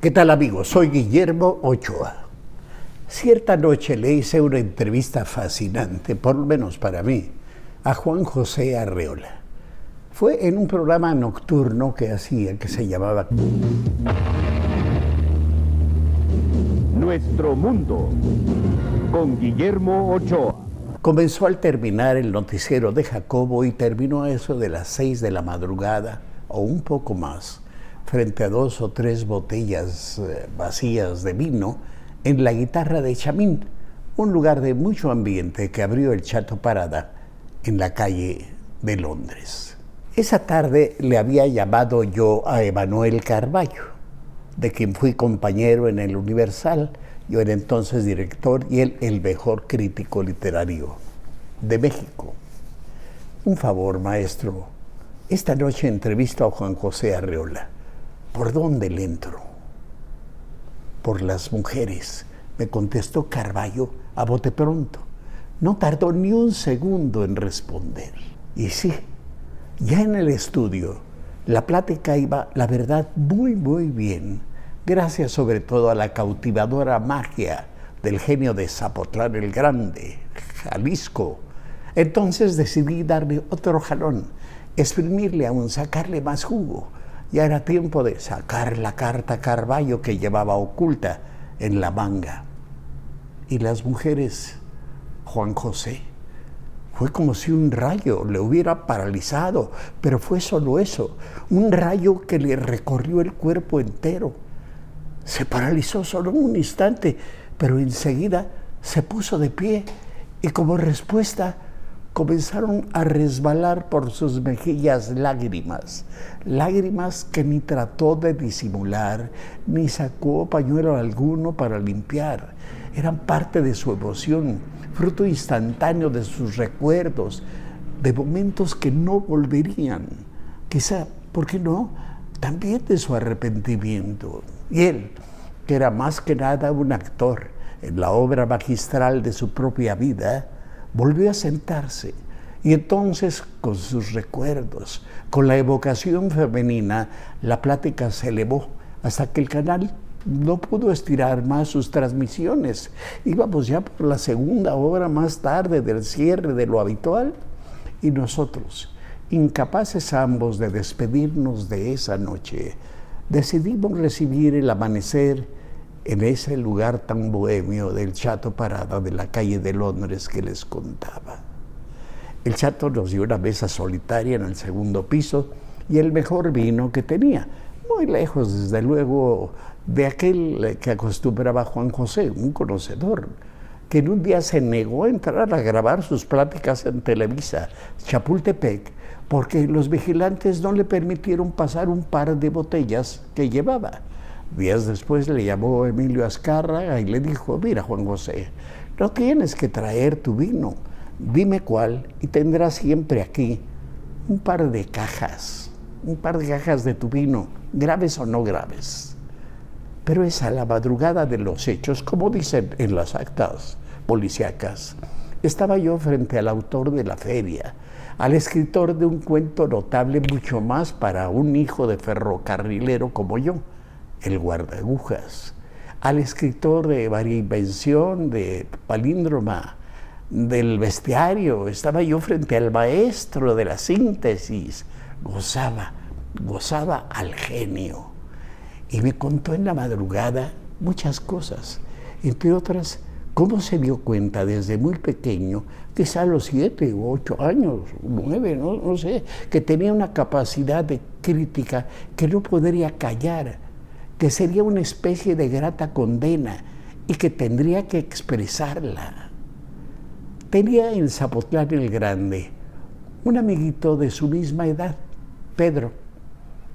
¿Qué tal amigos? Soy Guillermo Ochoa. Cierta noche le hice una entrevista fascinante, por lo menos para mí, a Juan José Arreola. Fue en un programa nocturno que hacía, que se llamaba Nuestro Mundo, con Guillermo Ochoa. Comenzó al terminar el noticiero de Jacobo y terminó a eso de las seis de la madrugada o un poco más frente a dos o tres botellas eh, vacías de vino en la guitarra de Chamín, un lugar de mucho ambiente que abrió el Chato Parada en la calle de Londres. Esa tarde le había llamado yo a Emanuel Carballo, de quien fui compañero en el Universal, yo era entonces director y él el mejor crítico literario de México. Un favor, maestro. Esta noche entrevisto a Juan José Arreola ¿Por dónde le entro? Por las mujeres, me contestó Carballo a bote pronto. No tardó ni un segundo en responder. Y sí, ya en el estudio, la plática iba, la verdad, muy, muy bien, gracias sobre todo a la cautivadora magia del genio de Zapotlán el Grande, Jalisco. Entonces decidí darle otro jalón, exprimirle aún, sacarle más jugo ya era tiempo de sacar la carta Carballo que llevaba oculta en la manga. Y las mujeres, Juan José, fue como si un rayo le hubiera paralizado, pero fue solo eso, un rayo que le recorrió el cuerpo entero. Se paralizó solo un instante, pero enseguida se puso de pie y como respuesta comenzaron a resbalar por sus mejillas lágrimas, lágrimas que ni trató de disimular, ni sacó pañuelo alguno para limpiar. Eran parte de su emoción, fruto instantáneo de sus recuerdos, de momentos que no volverían. Quizá, ¿por qué no? También de su arrepentimiento. Y él, que era más que nada un actor en la obra magistral de su propia vida, volvió a sentarse y entonces con sus recuerdos, con la evocación femenina, la plática se elevó hasta que el canal no pudo estirar más sus transmisiones. Íbamos ya por la segunda hora más tarde del cierre de lo habitual y nosotros, incapaces ambos de despedirnos de esa noche, decidimos recibir el amanecer en ese lugar tan bohemio del Chato Parada de la calle de Londres que les contaba. El Chato nos dio una mesa solitaria en el segundo piso y el mejor vino que tenía, muy lejos desde luego de aquel que acostumbraba Juan José, un conocedor, que en un día se negó a entrar a grabar sus pláticas en Televisa, Chapultepec, porque los vigilantes no le permitieron pasar un par de botellas que llevaba. Días después le llamó Emilio Azcárraga y le dijo, mira Juan José, no tienes que traer tu vino, dime cuál y tendrás siempre aquí un par de cajas, un par de cajas de tu vino, graves o no graves. Pero es a la madrugada de los hechos, como dicen en las actas policíacas. Estaba yo frente al autor de la feria, al escritor de un cuento notable mucho más para un hijo de ferrocarrilero como yo el guardagujas, al escritor de varia invención, de palíndroma, del bestiario, estaba yo frente al maestro de la síntesis, gozaba, gozaba al genio. Y me contó en la madrugada muchas cosas, entre otras, cómo se dio cuenta desde muy pequeño, quizá a los siete u ocho años, nueve, no, no sé, que tenía una capacidad de crítica que no podría callar que sería una especie de grata condena y que tendría que expresarla. Tenía en Zapotlán el Grande un amiguito de su misma edad, Pedro,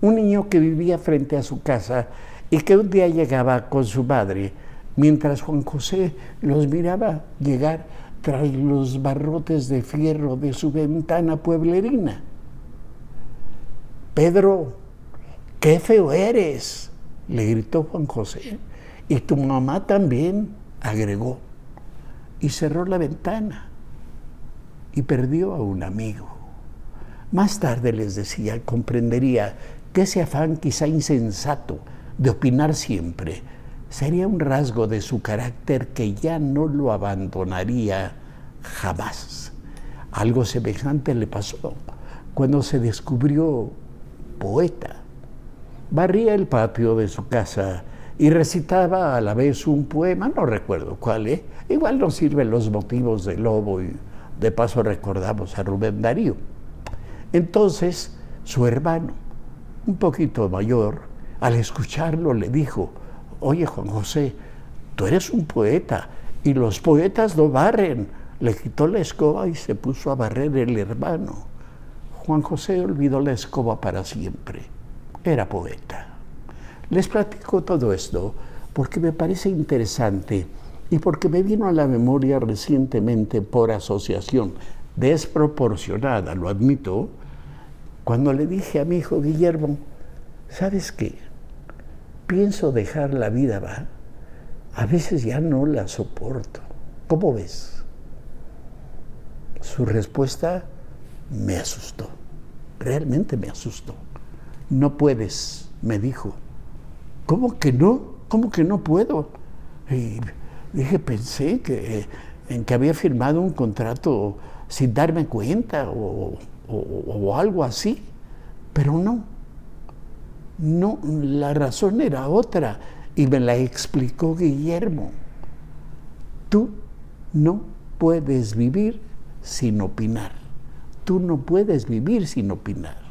un niño que vivía frente a su casa y que un día llegaba con su madre, mientras Juan José los miraba llegar tras los barrotes de fierro de su ventana pueblerina. Pedro, qué feo eres, le gritó Juan José. Y tu mamá también, agregó. Y cerró la ventana y perdió a un amigo. Más tarde les decía, comprendería que ese afán quizá insensato de opinar siempre, sería un rasgo de su carácter que ya no lo abandonaría jamás. Algo semejante le pasó cuando se descubrió poeta. Barría el patio de su casa y recitaba a la vez un poema, no recuerdo cuál, ¿eh? igual nos sirven los motivos del lobo y de paso recordamos a Rubén Darío. Entonces su hermano, un poquito mayor, al escucharlo le dijo, oye Juan José, tú eres un poeta y los poetas no barren. Le quitó la escoba y se puso a barrer el hermano. Juan José olvidó la escoba para siempre. Era poeta. Les platico todo esto porque me parece interesante y porque me vino a la memoria recientemente por asociación desproporcionada, lo admito, cuando le dije a mi hijo Guillermo, ¿sabes qué? Pienso dejar la vida, va. A veces ya no la soporto. ¿Cómo ves? Su respuesta me asustó, realmente me asustó. No puedes, me dijo. ¿Cómo que no? ¿Cómo que no puedo? Y dije, pensé que, en que había firmado un contrato sin darme cuenta o, o algo así, pero no. No, la razón era otra y me la explicó Guillermo. Tú no puedes vivir sin opinar. Tú no puedes vivir sin opinar.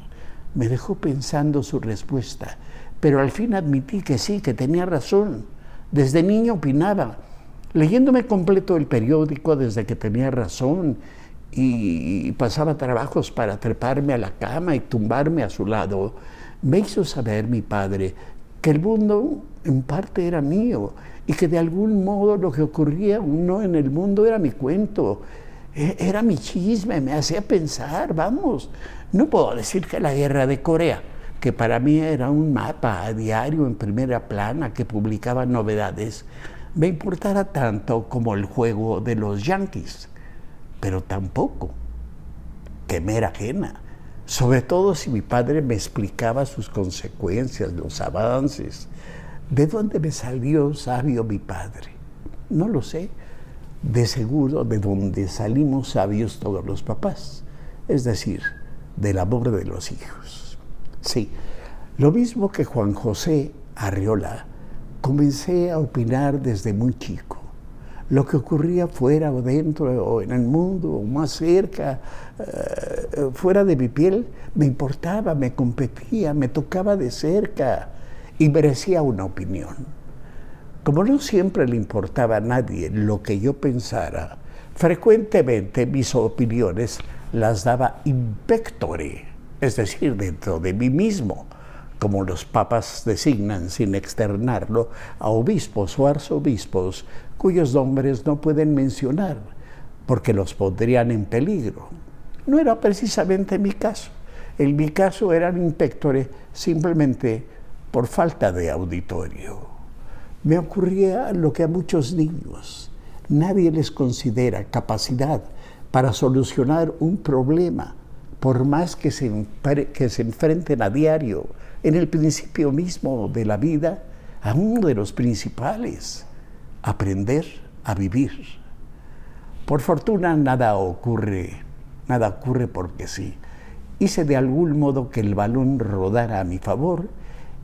Me dejó pensando su respuesta, pero al fin admití que sí, que tenía razón. Desde niño opinaba, leyéndome completo el periódico desde que tenía razón y pasaba trabajos para treparme a la cama y tumbarme a su lado, me hizo saber mi padre que el mundo en parte era mío y que de algún modo lo que ocurría no en el mundo era mi cuento, e, era mi chisme, me hacía pensar, vamos, no puedo decir que la guerra de Corea, que para mí era un mapa a diario en primera plana que publicaba novedades, me importara tanto como el juego de los yanquis, pero tampoco que me era ajena, sobre todo si mi padre me explicaba sus consecuencias, los avances. ¿De dónde me salió sabio mi padre? No lo sé. De seguro de dónde salimos sabios todos los papás, es decir, del amor de los hijos. Sí, lo mismo que Juan José Arriola, comencé a opinar desde muy chico. Lo que ocurría fuera o dentro o en el mundo o más cerca, eh, fuera de mi piel, me importaba, me competía, me tocaba de cerca y merecía una opinión. Como no siempre le importaba a nadie lo que yo pensara, frecuentemente mis opiniones las daba in pectore, es decir, dentro de mí mismo como los papas designan sin externarlo a obispos o arzobispos cuyos nombres no pueden mencionar porque los pondrían en peligro. No era precisamente mi caso. En mi caso eran inspectores simplemente por falta de auditorio. Me ocurría lo que a muchos niños. Nadie les considera capacidad para solucionar un problema, por más que se, que se enfrenten a diario en el principio mismo de la vida a uno de los principales, aprender a vivir. Por fortuna nada ocurre, nada ocurre porque sí. Hice de algún modo que el balón rodara a mi favor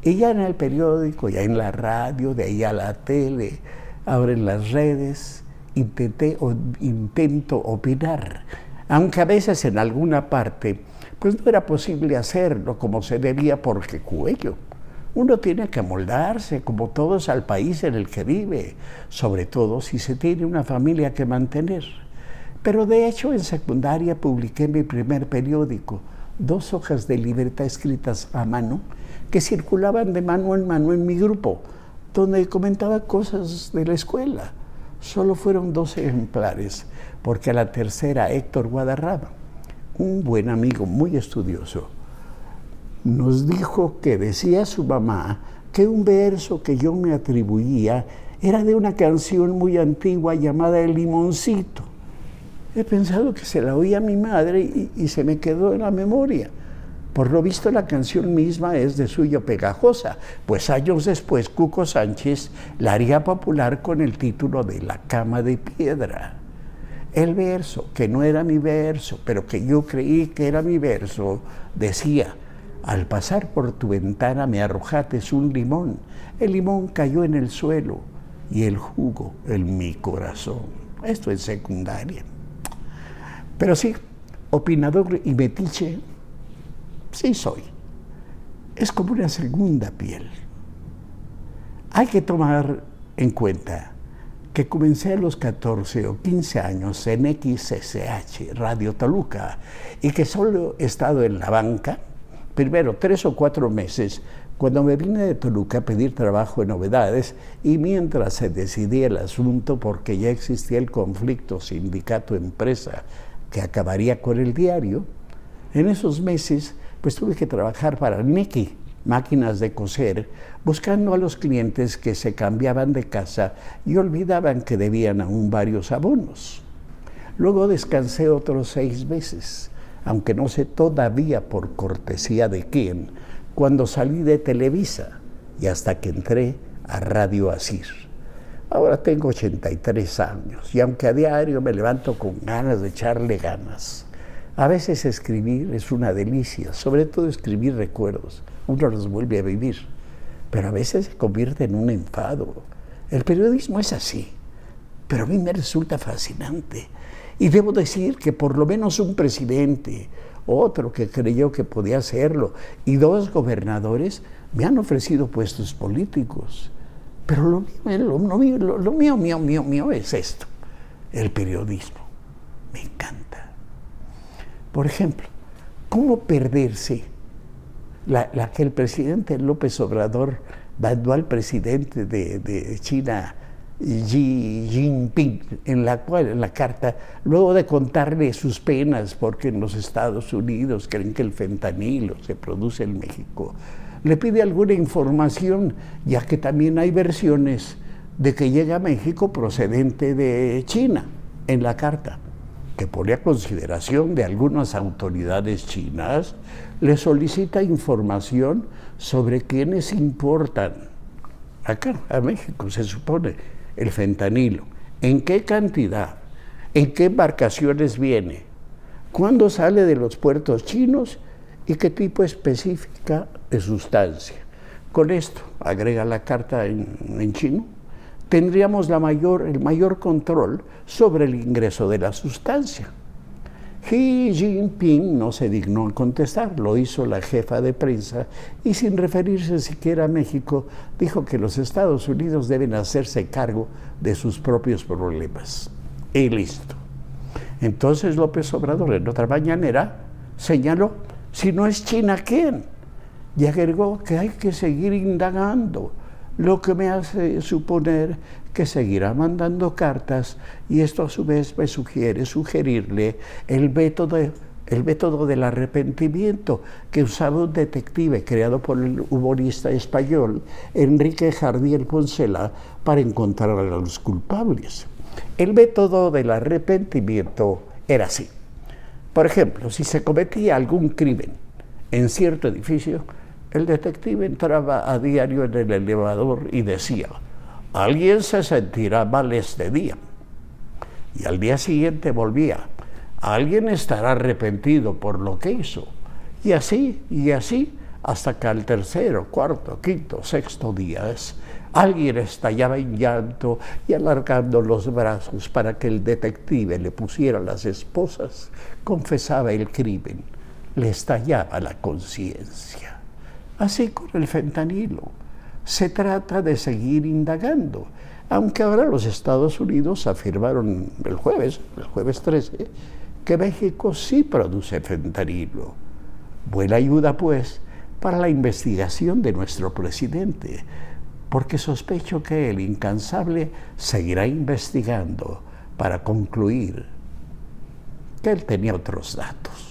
y ya en el periódico, ya en la radio, de ahí a la tele, ahora en las redes, intenté intento opinar, aunque a veces en alguna parte pues no era posible hacerlo como se debía porque cuello. Uno tiene que moldarse, como todos, al país en el que vive, sobre todo si se tiene una familia que mantener. Pero de hecho en secundaria publiqué mi primer periódico, dos hojas de libreta escritas a mano, que circulaban de mano en mano en mi grupo, donde comentaba cosas de la escuela. Solo fueron dos ejemplares, porque a la tercera Héctor Guadarrama un buen amigo muy estudioso, nos dijo que decía su mamá que un verso que yo me atribuía era de una canción muy antigua llamada El Limoncito. He pensado que se la oía a mi madre y, y se me quedó en la memoria. Por lo visto la canción misma es de suyo pegajosa, pues años después Cuco Sánchez la haría popular con el título de La cama de piedra. El verso, que no era mi verso, pero que yo creí que era mi verso, decía, al pasar por tu ventana me arrojates un limón, el limón cayó en el suelo y el jugo en mi corazón. Esto es secundaria. Pero sí, opinador y metiche, sí soy. Es como una segunda piel. Hay que tomar en cuenta que comencé a los 14 o 15 años en XSH, Radio Toluca, y que solo he estado en la banca, primero tres o cuatro meses, cuando me vine de Toluca a pedir trabajo en novedades y mientras se decidía el asunto porque ya existía el conflicto sindicato-empresa que acabaría con el diario, en esos meses pues tuve que trabajar para Niki, máquinas de coser, buscando a los clientes que se cambiaban de casa y olvidaban que debían aún varios abonos. Luego descansé otros seis meses, aunque no sé todavía por cortesía de quién, cuando salí de Televisa y hasta que entré a Radio Asir. Ahora tengo 83 años y aunque a diario me levanto con ganas de echarle ganas, a veces escribir es una delicia, sobre todo escribir recuerdos uno los vuelve a vivir, pero a veces se convierte en un enfado. El periodismo es así, pero a mí me resulta fascinante. Y debo decir que por lo menos un presidente, otro que creyó que podía hacerlo, y dos gobernadores me han ofrecido puestos políticos. Pero lo mío, lo mío, mío, mío, mío es esto, el periodismo. Me encanta. Por ejemplo, ¿cómo perderse la, que el presidente López Obrador mandó al presidente de, China, Xi Jinping, en la cual, en la carta, luego de contarle sus penas, porque en los Estados Unidos creen que el fentanilo se produce en México, le pide alguna información, ya que también hay versiones de que llega a México procedente de China en la carta que pone a consideración de algunas autoridades chinas, le solicita información sobre quiénes importan acá, a México, se supone, el fentanilo, en qué cantidad, en qué embarcaciones viene, cuándo sale de los puertos chinos y qué tipo específica de sustancia. Con esto, agrega la carta en chino, tendríamos la mayor, el mayor control sobre el ingreso de la sustancia. Xi Jinping no se dignó en contestar, lo hizo la jefa de prensa y sin referirse siquiera a México, dijo que los Estados Unidos deben hacerse cargo de sus propios problemas. Y listo. Entonces López Obrador en otra mañanera señaló, si no es China, ¿quién? Y agregó que hay que seguir indagando lo que me hace suponer que seguirá mandando cartas y esto a su vez me sugiere sugerirle el método, el método del arrepentimiento que usaba un detective creado por el humorista español Enrique Jardiel Poncela para encontrar a los culpables. El método del arrepentimiento era así. Por ejemplo, si se cometía algún crimen en cierto edificio, el detective entraba a diario en el elevador y decía, alguien se sentirá mal este día. Y al día siguiente volvía, alguien estará arrepentido por lo que hizo. Y así, y así, hasta que al tercero, cuarto, quinto, sexto día alguien estallaba en llanto y alargando los brazos para que el detective le pusiera las esposas, confesaba el crimen, le estallaba la conciencia. Así con el fentanilo. Se trata de seguir indagando, aunque ahora los Estados Unidos afirmaron el jueves, el jueves 13, que México sí produce fentanilo. Buena ayuda, pues, para la investigación de nuestro presidente, porque sospecho que el incansable seguirá investigando para concluir que él tenía otros datos.